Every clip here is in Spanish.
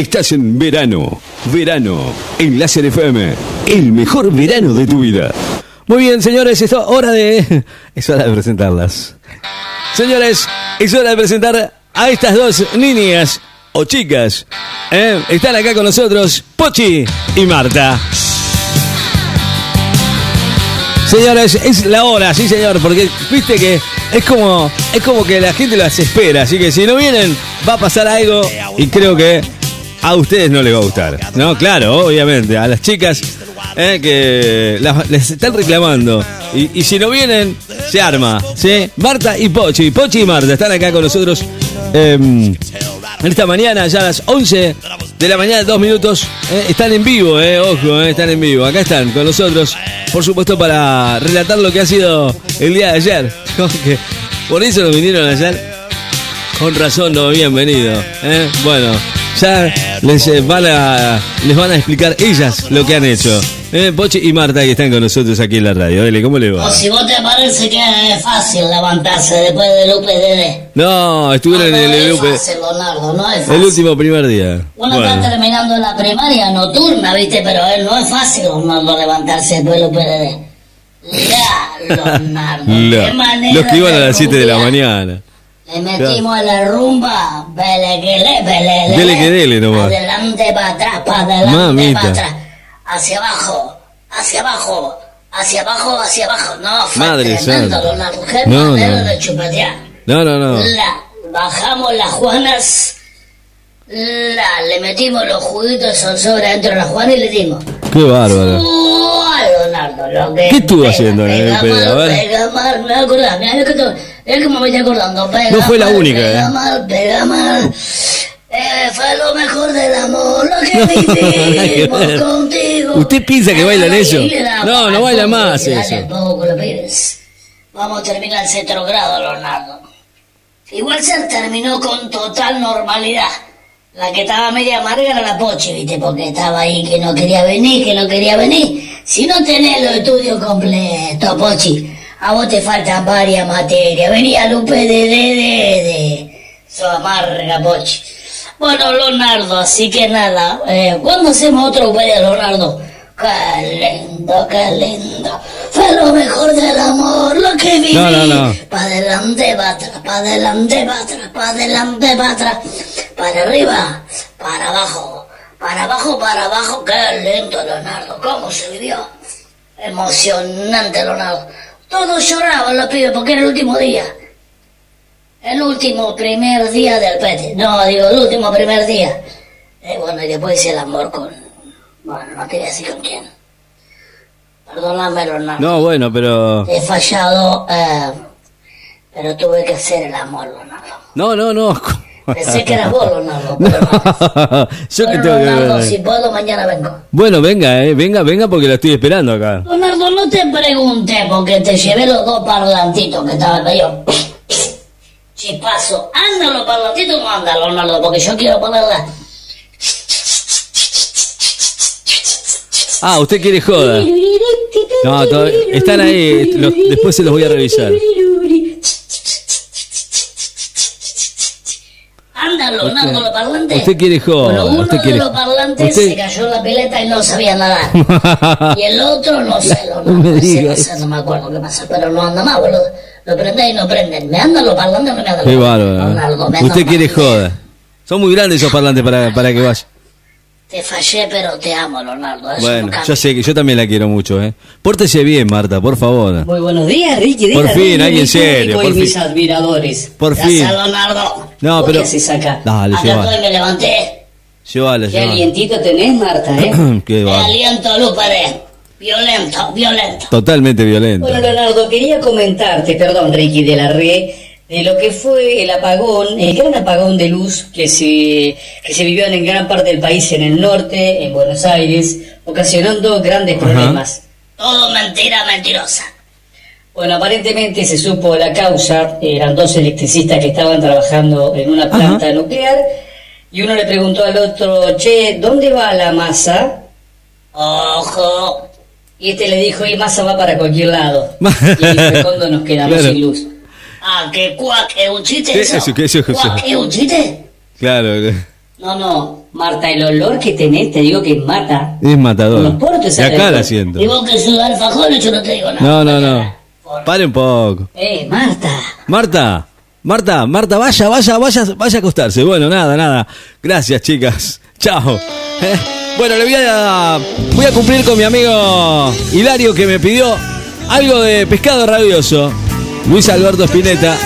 Estás en verano. Verano. En Láser FM. El mejor verano de tu vida. Muy bien, señores, es hora de. Es hora de presentarlas. Señores, es hora de presentar a estas dos niñas o chicas. ¿eh? Están acá con nosotros Pochi y Marta. Señores, es la hora, sí señor, porque viste que es como, es como que la gente las espera, así que si no vienen va a pasar algo y creo que a ustedes no les va a gustar. No, claro, obviamente, a las chicas eh, que les están reclamando y, si no vienen se arma, ¿sí? Marta y Pochi, Pochi y Marta están acá con nosotros en esta mañana, ya a las 11 de la mañana, dos minutos. eh, están en vivo, eh, ojo, eh, están en vivo. Acá están con nosotros, por supuesto, para relatar lo que ha sido el día de ayer. Por eso nos vinieron ayer. Con razón no habían. ¿eh? Bueno, ya les eh, van a les van a explicar ellas lo que han hecho. ¿eh? Pochi y Marta que están con nosotros aquí en la radio. Dele, ¿cómo le O va? si vos te parece que es fácil levantarse después del UPDD. No, estuvieron en no el, es UP fácil, Leonardo, no es fácil. el último primer día. Uno está Bueno, terminando la primaria nocturna, ¿viste? Pero eh, no es fácil, Leonardo, levantarse después del UPDD. Ya, Leonardo. manera los que iban a las 7 de la mañana. Le metimos a la rumba, vele que le. Dele que dele nomás. Adelante para atrás, para adelante Mamita. para atrás. Hacia abajo, hacia abajo, hacia abajo, hacia abajo. No, fue Madre tremendo, santa. Leonardo. Qué No, no. de. No, no, no. La, bajamos las juanas, la, le metimos los juguitos son sobre dentro de la juana y le dimos. Qué bárbaro. ¡Uy, Leonardo! Lo que ¿Qué estuvo pega, haciendo en el pega pedo? A mal, ver. Pega mal, me acordás, mirá lo que mirá cómo me estoy acordando. Pega No fue la mal, única, Pega eh. mal, pega mal. Eh, fue lo mejor del amor, lo que vivimos contigo. ¿Usted piensa que bailan eso? No, no baila más eso. Vamos a terminar el sexto grado, Leonardo. Igual se terminó con total normalidad. La que estaba media amarga era la Pochi, ¿viste? Porque estaba ahí que no quería venir, que no quería venir. Si no tenés los estudios completos, Pochi, a vos te faltan varias materias. Venía Lupe de de de de. Su amarga, Pochi. Bueno, Leonardo, así que nada. Eh, ¿Cuándo hacemos otro UP de Leonardo? Qué lindo, qué lindo. Fue lo mejor del amor, lo que viví. No, no, no. Pa' adelante, pa' atrás, pa' adelante, pa' atrás, pa' adelante, pa' atrás. Para arriba, para abajo, para abajo, para abajo. Qué lento, Leonardo. ¿Cómo se vivió? Emocionante, Leonardo. Todos lloraban los pibes porque era el último día. El último primer día del pete. No, digo, el último primer día. Eh, bueno, y después hice el amor con... Bueno, no te voy a decir con quién. Perdóname, Leonardo. No, bueno, pero. He fallado, eh, pero tuve que hacer el amor, Leonardo. No, no, no. Pensé que eras vos, Leonardo. Pero no. Yo que Bueno, tengo que Leonardo, ver. si puedo, mañana vengo. Bueno, venga, eh, venga, venga porque la estoy esperando acá. Leonardo, no te pregunté porque te llevé los dos parlantitos que estaban medio chispazo. ¿Anda los parlantitos o no anda, Leonardo? Porque yo quiero ponerla. Ah, usted quiere joda. No, todavía- están ahí, los- después se los voy a revisar. Leonardo, Usted- los parlantes. usted quiere joda, Bueno, uno usted de quiere- los parlantes usted- se cayó en la pileta y no sabía nadar. y el otro, no sé, Leonardo. No me diga sé, no me acuerdo qué pasa, pero no anda más, boludo. Lo prende y no prenden. ¿Me andan los parlantes no me andan los me ¿eh? Usted quiere joda. Son muy grandes esos parlantes para, para que vaya. Te fallé, pero te amo, Leonardo. Eso Bueno, no yo sé que yo también la quiero mucho, ¿eh? Pórtese bien, Marta, por favor. Muy buenos días, Ricky. Por Díaz, fin, alguien serio, por y mis fin. admiradores. Por Gracias, fin. Leonardo. No, ¿Vos pero. haces acá? Dale, Acá estoy, me levanté. Llévala, ¿Qué llévala. alientito tenés, Marta, eh? Qué De bárbaro. aliento, Lupere. Violento, violento. Totalmente violento. Bueno, Leonardo, quería comentarte, perdón, Ricky, de la red, de lo que fue el apagón, el gran apagón de luz que se, que se vivió en gran parte del país, en el norte, en Buenos Aires, ocasionando grandes problemas. Todo mentira mentirosa. Bueno, aparentemente se supo la causa, eran dos electricistas que estaban trabajando en una planta nuclear, y uno le preguntó al otro, che, ¿dónde va la masa? Ojo. Y este le dijo, y masa va para cualquier lado. y ¿cuándo nos quedamos Claro. sin luz? Ah, que cuac es un chiste ¿Qué? eso. Eso, ¿qué? Eso, eso. ¿Cuac es un chiste? Claro. No, no, Marta, el olor que tenés, te digo que mata. Es matador. Poros te De salen acá la siento. Y vos que sos alfajores, yo no te digo nada. No, no, no. Pare un poco. Eh, Marta. Marta, Marta, Marta, vaya, vaya, vaya, vaya a acostarse. Bueno, nada, nada. Gracias, chicas. Chao. Eh, Bueno, le voy a, voy a cumplir con mi amigo Hilario que me pidió algo de pescado rabioso. Luis Alberto Spinetta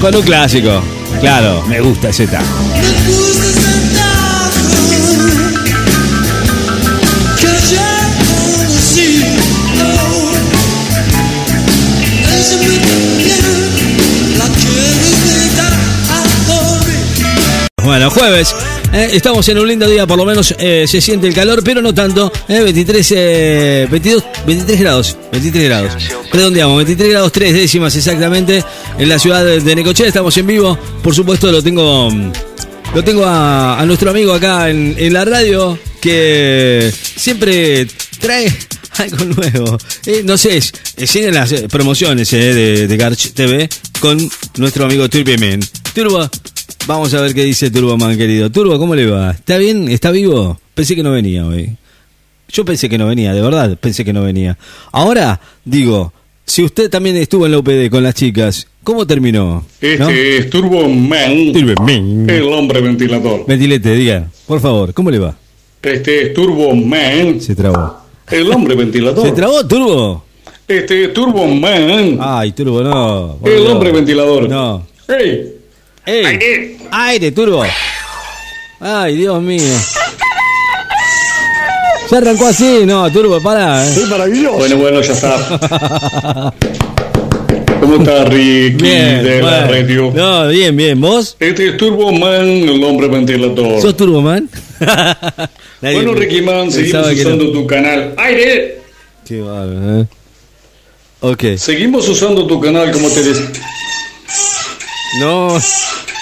con un clásico. Claro, me gusta ese. Bueno, jueves. Eh, estamos en un lindo día, por lo menos eh, se siente el calor, pero no tanto. eh, 23, eh, 22, 23 grados. 23 grados. Redondeamos, 23 grados 3 décimas exactamente en la ciudad de, Necochea. Estamos en vivo. Por supuesto, lo tengo. Lo tengo a, nuestro amigo acá en, la radio que siempre trae algo nuevo. Eh, no sé, siguen las promociones de, de Garch TV con nuestro amigo Turboman. Turbo, vamos a ver qué dice Turboman, querido. Turbo, ¿cómo le va? ¿Está bien? ¿Está vivo? Pensé que no venía hoy. Yo pensé que no venía, de verdad, pensé que no venía. Ahora, digo, si usted también estuvo en la UPD con las chicas, ¿cómo terminó? Este ¿No? es Turbo Man, Turboman. el hombre ventilador. Ventilete, diga, por favor, ¿cómo le va? Este es Turbo Man, Se trabó. el hombre ventilador. ¿Se trabó, Turbo? Este es Turbo Man, Ay, Turbo, no. el hombre ventilador. No. ¡Ey! ¡Ey! Aire. ¡Aire, Turbo! Ay, Dios mío. Ya arrancó así, no, Turbo, para. eh. maravilloso. Bueno, bueno, ya está. ¿Cómo está Ricky Bien, de la bueno. radio? No, bien, bien. ¿Vos? Este es Turbo Man, el hombre ventilador. ¿Sos Turbo Man? Bueno, Ricky Man, seguimos usando no. tu canal. ¡Aire! Qué bárbaro, ¿eh? Ok. Seguimos usando tu canal como te des... No,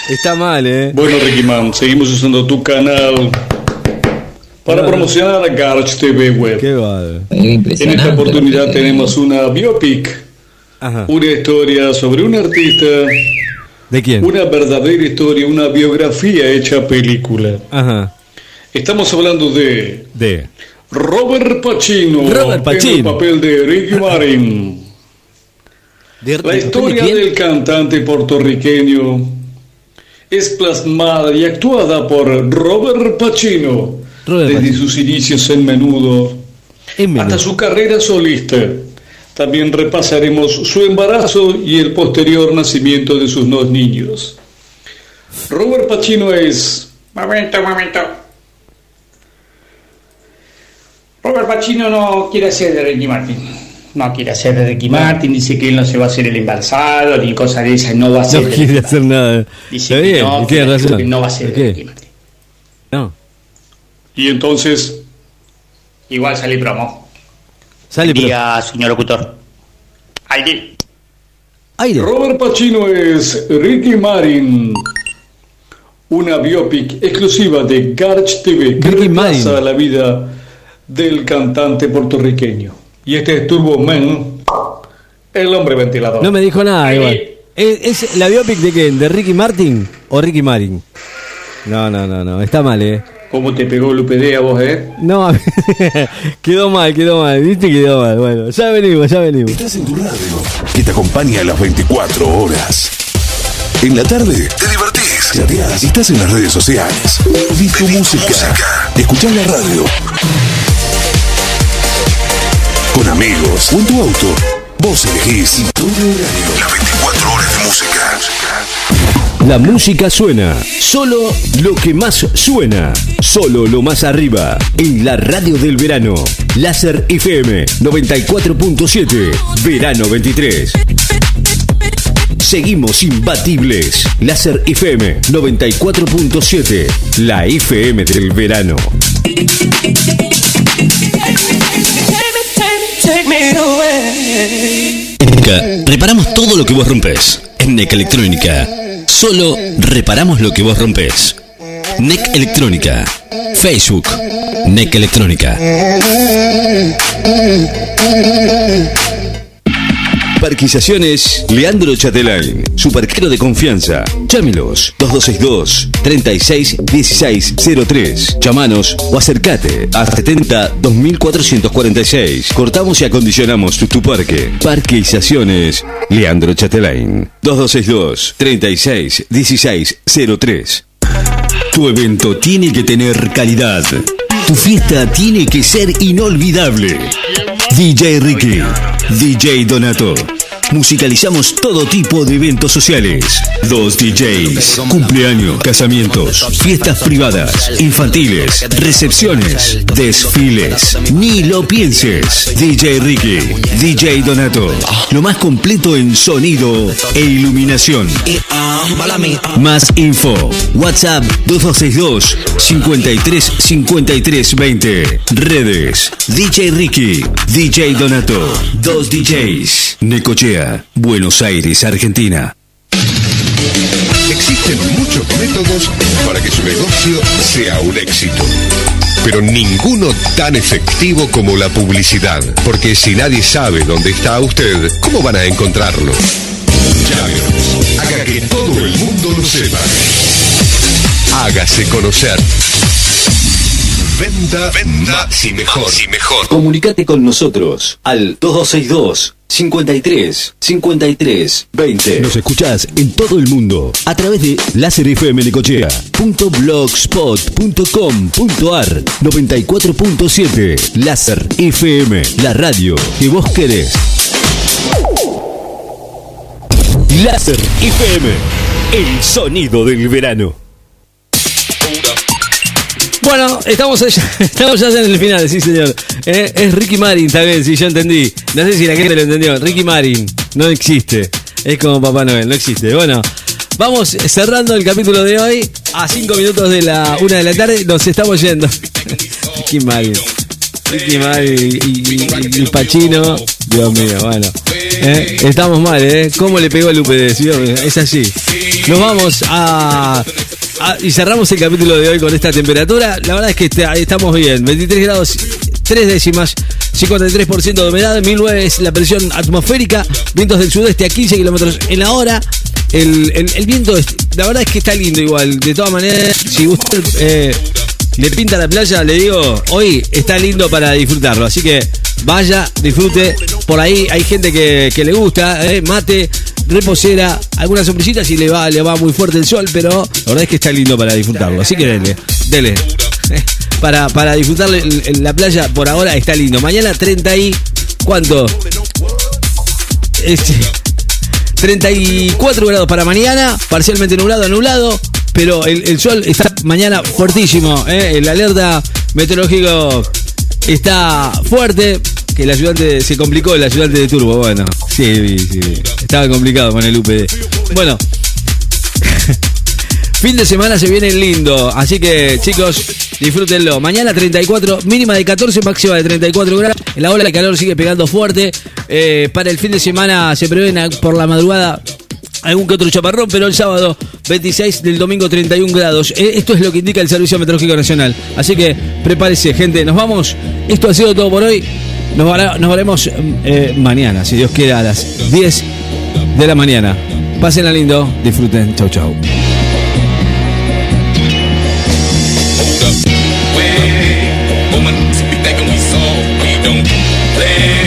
está mal, ¿eh? Bueno, Ricky Man, seguimos usando tu canal para promocionar a Garch TV Web. Qué bárbaro. En esta oportunidad tenemos una biopic, Ajá. una historia sobre un artista, ¿De quién? una verdadera historia, una biografía hecha película. Ajá. Estamos hablando de De. Robert Pacino, Robert en el Pacino. papel de Ricky Martin. De La historia del cantante puertorriqueño es plasmada y actuada por Robert Pacino Robert desde Pacino. sus inicios en menudo En hasta su carrera solista. También repasaremos su embarazo y el posterior nacimiento de sus dos niños. Robert Pacino es... Momento, momento. Robert Pacino no quiere hacer de Ricky Martin. No quiere hacer de Ricky Martin, dice que él no se va a hacer el embalsado ni cosas de esas, no va a hacer. No quiere hacer nada. Dice Está que bien, no, y que, tiene razón. que no va a ser ¿Por de? Ricky Martin. No. Y entonces, Igual salí promo. Sale, pero. Diga, señor locutor. Aire. Aire. Robert Pacino es Ricky Martin, una biopic exclusiva de Garch TV que Ricky retrasa Martin. la vida del cantante puertorriqueño. Y este es Turbo Man, el hombre ventilador. No me dijo nada Aire. igual. ¿Es, es la biopic de quién? ¿De Ricky Martin o Ricky Martin? No, no, no, no. Está mal, eh. ¿Cómo te pegó el UPD a vos, eh? No, quedó mal, quedó mal. ¿Viste? Quedó mal. Bueno, ya venimos, ya venimos. Estás en tu radio, que te acompaña a las 24 horas. En la tarde te divertís, chateás estás en las redes sociales. Pedís tu música, escuchás la radio. Con amigos o en tu auto. Vos elegís horario. Las 24 horas de música. La música suena, solo lo que más suena, solo lo más arriba, en la radio del verano. Láser FM 94.7, verano 23. Seguimos imbatibles. Láser FM 94.7, la FM del verano. Reparamos todo lo que vos rompes. En NEC Electrónica. Solo reparamos lo que vos rompes. NEC Electrónica. Facebook. NEC Electrónica. Parquizaciones Leandro Chatelain, su parquero de confianza. Llámelos 2262 36 16 03. Chamanos o acercate a 70 2446. Cortamos y acondicionamos tu, tu parque. Parquizaciones Leandro Chatelain 2262 36 16 03. Tu evento tiene que tener calidad. Tu fiesta tiene que ser inolvidable. DJ Ricky, DJ Donato. Musicalizamos todo tipo de eventos sociales. Dos DJs, cumpleaños, casamientos, fiestas privadas, infantiles, recepciones, desfiles. Ni lo pienses. DJ Ricky, DJ Donato. Lo más completo en sonido e iluminación. Más info. WhatsApp 2262 53 53 20. Redes. DJ Ricky. DJ Donato. Dos DJs. Necochea. Buenos Aires, Argentina. Existen muchos métodos para que su negocio sea un éxito. Pero ninguno tan efectivo como la publicidad. Porque si nadie sabe dónde está usted, ¿cómo van a encontrarlo? Llámenos. Haga que todo el mundo lo sepa. Hágase conocer. Venda, venda y mejor. y mejor. Comunicate con nosotros al 2262 53 53 20. Nos escuchás en todo el mundo a través de láserfmnecochea.blogspot.com.ar 94.7 Láser FM, la radio que vos querés. Láser FM, el sonido del verano. Bueno, estamos estamos ya en el final, sí señor. Eh, es Ricky Marin, está bien, sí, yo entendí. No sé si la gente lo entendió. Ricky Marin no existe. Es como Papá Noel, no existe. Bueno, vamos cerrando el capítulo de hoy. A cinco minutos de la una de la tarde nos estamos yendo. Ricky Marin. Ricky Marin y, y, Pachino. Dios mío, bueno. Eh, estamos mal, ¿eh? ¿Cómo le pegó mío, Es así. Nos vamos a Ah, y cerramos el capítulo de hoy con esta temperatura. La verdad es que está- estamos bien. 23 grados, 3 décimas, 53% de humedad, 1009 es la presión atmosférica, vientos del sudeste a 15 kilómetros en la hora. El, el- viento, la verdad es que está lindo igual. De todas maneras, si usted eh, le pinta la playa, le digo, hoy está lindo para disfrutarlo. Así que vaya, disfrute. Por ahí hay gente que, que le gusta, eh, mate, reposera, algunas sombrillitas y le va, le va muy fuerte el sol, pero la verdad es que está lindo para disfrutarlo. Así que dele, dele. Para, para disfrutar el- la playa por ahora está lindo. Mañana 30 y... ¿Cuánto? Este, 34 grados para mañana, parcialmente nublado, nublado, pero el, el sol está mañana fuertísimo. ¿eh? El alerta meteorológico está fuerte. Que el ayudante se complicó, el ayudante de Turbo. Bueno, sí, sí, estaba complicado con el UPD. Bueno, Fin de semana se viene lindo, así que chicos, disfrútenlo. Mañana 34, mínima de 14, máxima de 34 grados. La ola de calor sigue pegando fuerte. Eh, para el fin de semana se prevén por la madrugada algún que otro chaparrón, pero el sábado 26 del domingo 31 grados. Eh, esto es lo que indica el Servicio Meteorológico Nacional. Así que prepárese, gente. Nos vamos. Esto ha sido todo por hoy. Nos, vara- nos veremos eh, mañana, si Dios quiere, a las 10 de la mañana. Pásenla lindo, disfruten. Chau, chau.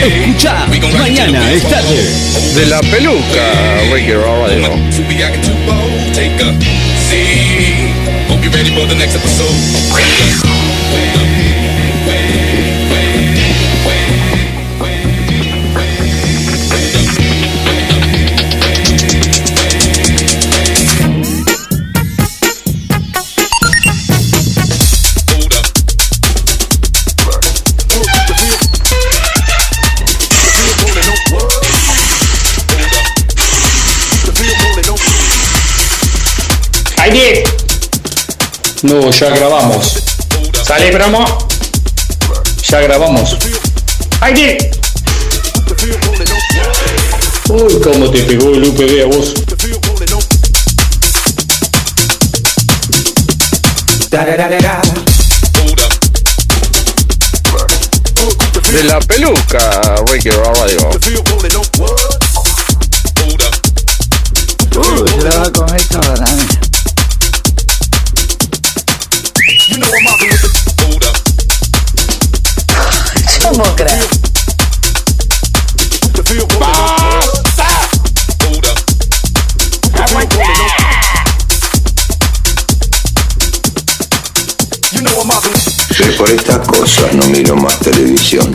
Escucha, mañana es tarde. De la peluca, Ricky Radio. No, ya grabamos. ¿Sale promo? Ya grabamos. ¡Aire! Uy, cómo te pegó el UPD a vos. De la peluca, Ricky Radio. Se la va a comer por estas cosas no miro más televisión.